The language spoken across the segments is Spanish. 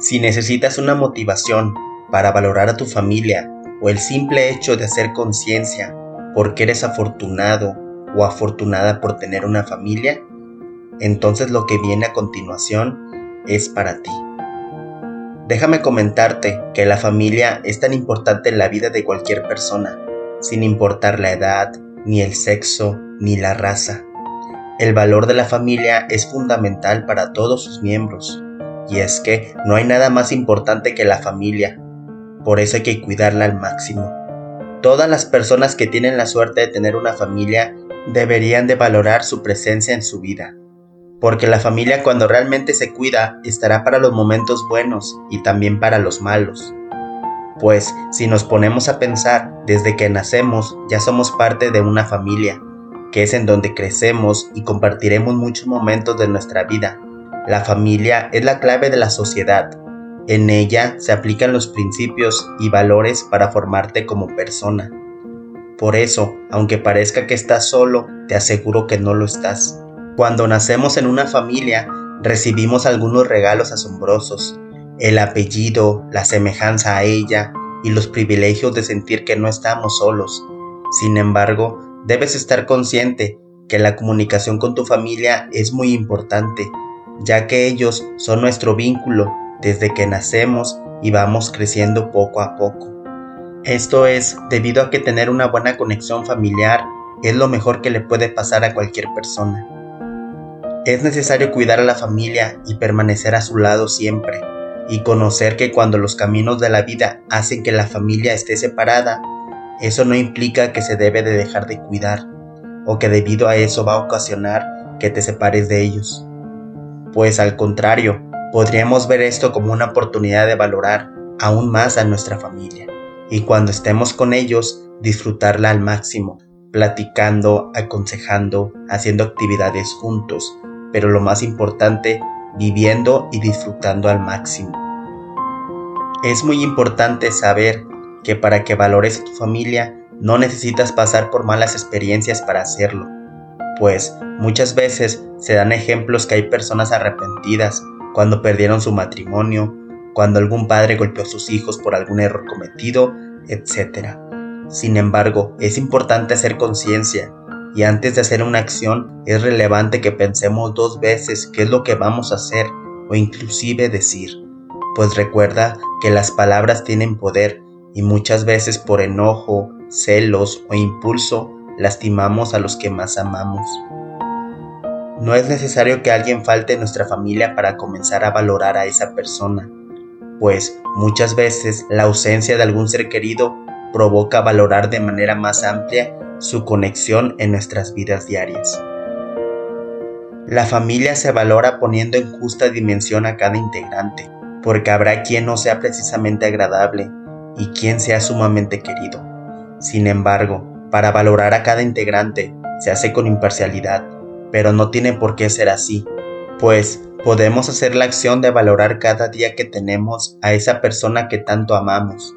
Si necesitas una motivación para valorar a tu familia o el simple hecho de hacer conciencia porque eres afortunado o afortunada por tener una familia, entonces lo que viene a continuación es para ti. Déjame comentarte que la familia es tan importante en la vida de cualquier persona, sin importar la edad, ni el sexo, ni la raza. El valor de la familia es fundamental para todos sus miembros, y es que no hay nada más importante que la familia, por eso hay que cuidarla al máximo. Todas las personas que tienen la suerte de tener una familia deberían de valorar su presencia en su vida, porque la familia cuando realmente se cuida estará para los momentos buenos y también para los malos. Pues si nos ponemos a pensar, desde que nacemos ya somos parte de una familia, que es en donde crecemos y compartiremos muchos momentos de nuestra vida. La familia es la clave de la sociedad. En ella se aplican los principios y valores para formarte como persona. Por eso, aunque parezca que estás solo, te aseguro que no lo estás. Cuando nacemos en una familia, recibimos algunos regalos asombrosos, el apellido, la semejanza a ella y los privilegios de sentir que no estamos solos. Sin embargo, debes estar consciente que la comunicación con tu familia es muy importante, ya que ellos son nuestro vínculo desde que nacemos y vamos creciendo poco a poco. Esto es debido a que tener una buena conexión familiar es lo mejor que le puede pasar a cualquier persona. Es necesario cuidar a la familia y permanecer a su lado siempre, y conocer que cuando los caminos de la vida hacen que la familia esté separada, eso no implica que se debe de dejar de cuidar, o que debido a eso va a ocasionar que te separes de ellos. Pues al contrario, podríamos ver esto como una oportunidad de valorar aún más a nuestra familia, y cuando estemos con ellos, disfrutarla al máximo, platicando, aconsejando, haciendo actividades juntos, pero lo más importante, viviendo y disfrutando al máximo. Es muy importante saber que para que valores a tu familia no necesitas pasar por malas experiencias para hacerlo, pues muchas veces se dan ejemplos que hay personas arrepentidas cuando perdieron su matrimonio, cuando algún padre golpeó a sus hijos por algún error cometido, etc. Sin embargo, es importante hacer conciencia y antes de hacer una acción es relevante que pensemos dos veces qué es lo que vamos a hacer o inclusive decir, pues recuerda que las palabras tienen poder y muchas veces por enojo, celos o impulso lastimamos a los que más amamos. No es necesario que alguien falte en nuestra familia para comenzar a valorar a esa persona, pues muchas veces la ausencia de algún ser querido provoca valorar de manera más amplia su conexión en nuestras vidas diarias. La familia se valora poniendo en justa dimensión a cada integrante, porque habrá quien no sea precisamente agradable y quien sea sumamente querido. Sin embargo, para valorar a cada integrante se hace con imparcialidad, pero no tiene por qué ser así, pues podemos hacer la acción de valorar cada día que tenemos a esa persona que tanto amamos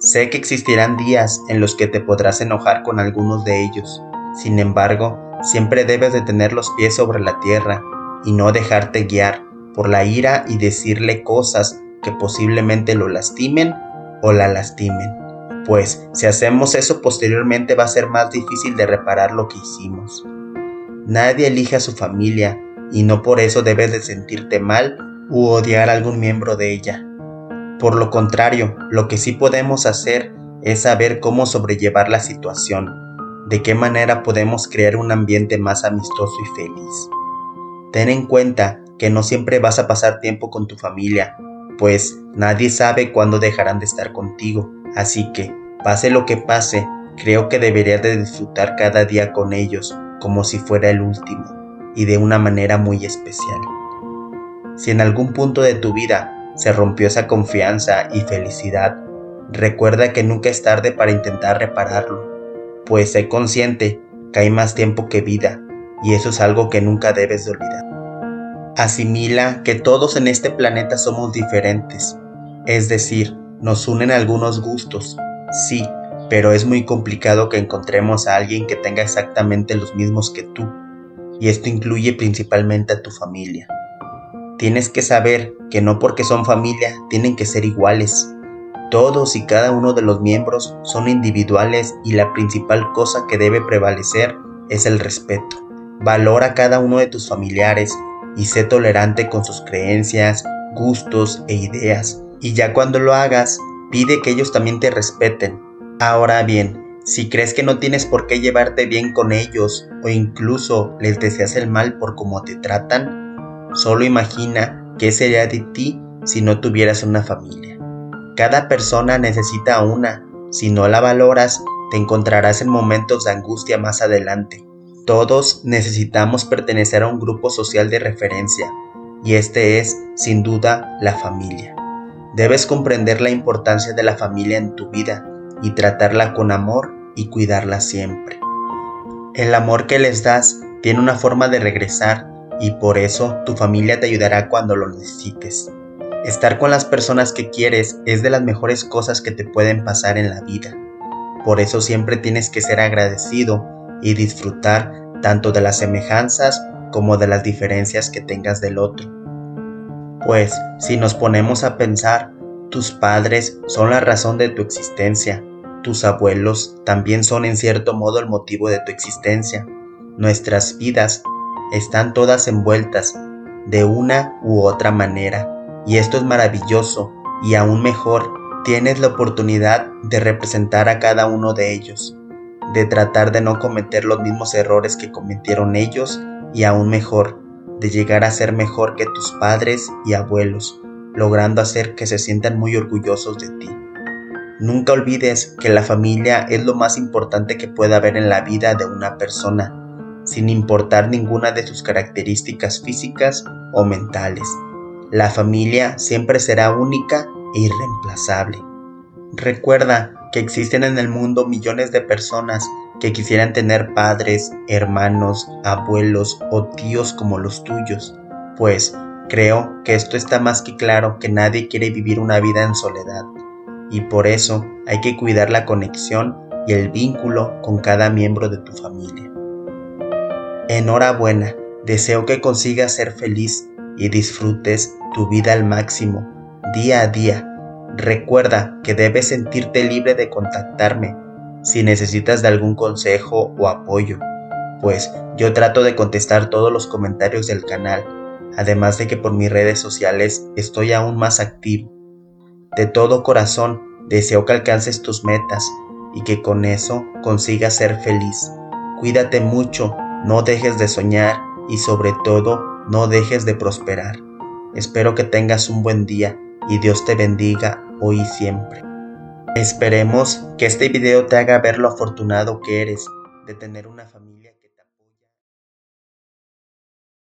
Sé que existirán días en los que te podrás enojar con algunos de ellos. Sin embargo, siempre debes de tener los pies sobre la tierra y no dejarte guiar por la ira y decirle cosas que posiblemente lo lastimen o la lastimen. Pues si hacemos eso posteriormente va a ser más difícil de reparar lo que hicimos. Nadie elige a su familia y no por eso debes de sentirte mal u odiar a algún miembro de ella. Por lo contrario, lo que sí podemos hacer es saber cómo sobrellevar la situación, de qué manera podemos crear un ambiente más amistoso y feliz. Ten en cuenta que no siempre vas a pasar tiempo con tu familia, pues nadie sabe cuándo dejarán de estar contigo, así que, pase lo que pase, creo que deberías de disfrutar cada día con ellos como si fuera el último, y de una manera muy especial. Si en algún punto de tu vida se rompió esa confianza y felicidad, recuerda que nunca es tarde para intentar repararlo, pues sé consciente que hay más tiempo que vida y eso es algo que nunca debes de olvidar. Asimila que todos en este planeta somos diferentes, es decir, nos unen algunos gustos, sí, pero es muy complicado que encontremos a alguien que tenga exactamente los mismos que tú, y esto incluye principalmente a tu familia. tienes que saber que no porque son familia tienen que ser iguales. Todos y cada uno de los miembros son individuales y la principal cosa que debe prevalecer es el respeto. Valora a cada uno de tus familiares y sé tolerante con sus creencias, gustos e ideas. Y ya cuando lo hagas, pide que ellos también te respeten. Ahora bien, si crees que no tienes por qué llevarte bien con ellos o incluso les deseas el mal por cómo te tratan, solo imagina qué sería de ti si no tuvieras una familia. Cada persona necesita una. Si no la valoras, te encontrarás en momentos de angustia más adelante. Todos necesitamos pertenecer a un grupo social de referencia, y este es, sin duda, la familia. Debes comprender la importancia de la familia en tu vida y tratarla con amor y cuidarla siempre. El amor que les das tiene una forma de regresar y por eso tu familia te ayudará cuando lo necesites. Estar con las personas que quieres es de las mejores cosas que te pueden pasar en la vida. Por eso siempre tienes que ser agradecido y disfrutar tanto de las semejanzas como de las diferencias que tengas del otro. Pues si nos ponemos a pensar, tus padres son la razón de tu existencia, tus abuelos también son en cierto modo el motivo de tu existencia. Nuestras vidas están todas envueltas de una u otra manera y esto es maravilloso y aún mejor, tienes la oportunidad de representar a cada uno de ellos, de tratar de no cometer los mismos errores que cometieron ellos y aún mejor, de llegar a ser mejor que tus padres y abuelos, logrando hacer que se sientan muy orgullosos de ti. Nunca olvides que la familia es lo más importante que puede haber en la vida de una persona, sin importar ninguna de sus características físicas o mentales. La familia siempre será única e irreemplazable. Recuerda que existen en el mundo millones de personas que quisieran tener padres, hermanos, abuelos o tíos como los tuyos, pues creo que esto está más que claro que nadie quiere vivir una vida en soledad, y por eso hay que cuidar la conexión y el vínculo con cada miembro de tu familia. Enhorabuena, deseo que consigas ser feliz y disfrutes tu vida al máximo, día a día. Recuerda que debes sentirte libre de contactarme si necesitas de algún consejo o apoyo, pues yo trato de contestar todos los comentarios del canal, además de que por mis redes sociales estoy aún más activo. De todo corazón deseo que alcances tus metas y que con eso consigas ser feliz. Cuídate mucho, no dejes de soñar y sobre todo no dejes de prosperar. Espero que tengas un buen día y Dios te bendiga hoy y siempre. Esperemos que este video te haga ver lo afortunado que eres de tener una familia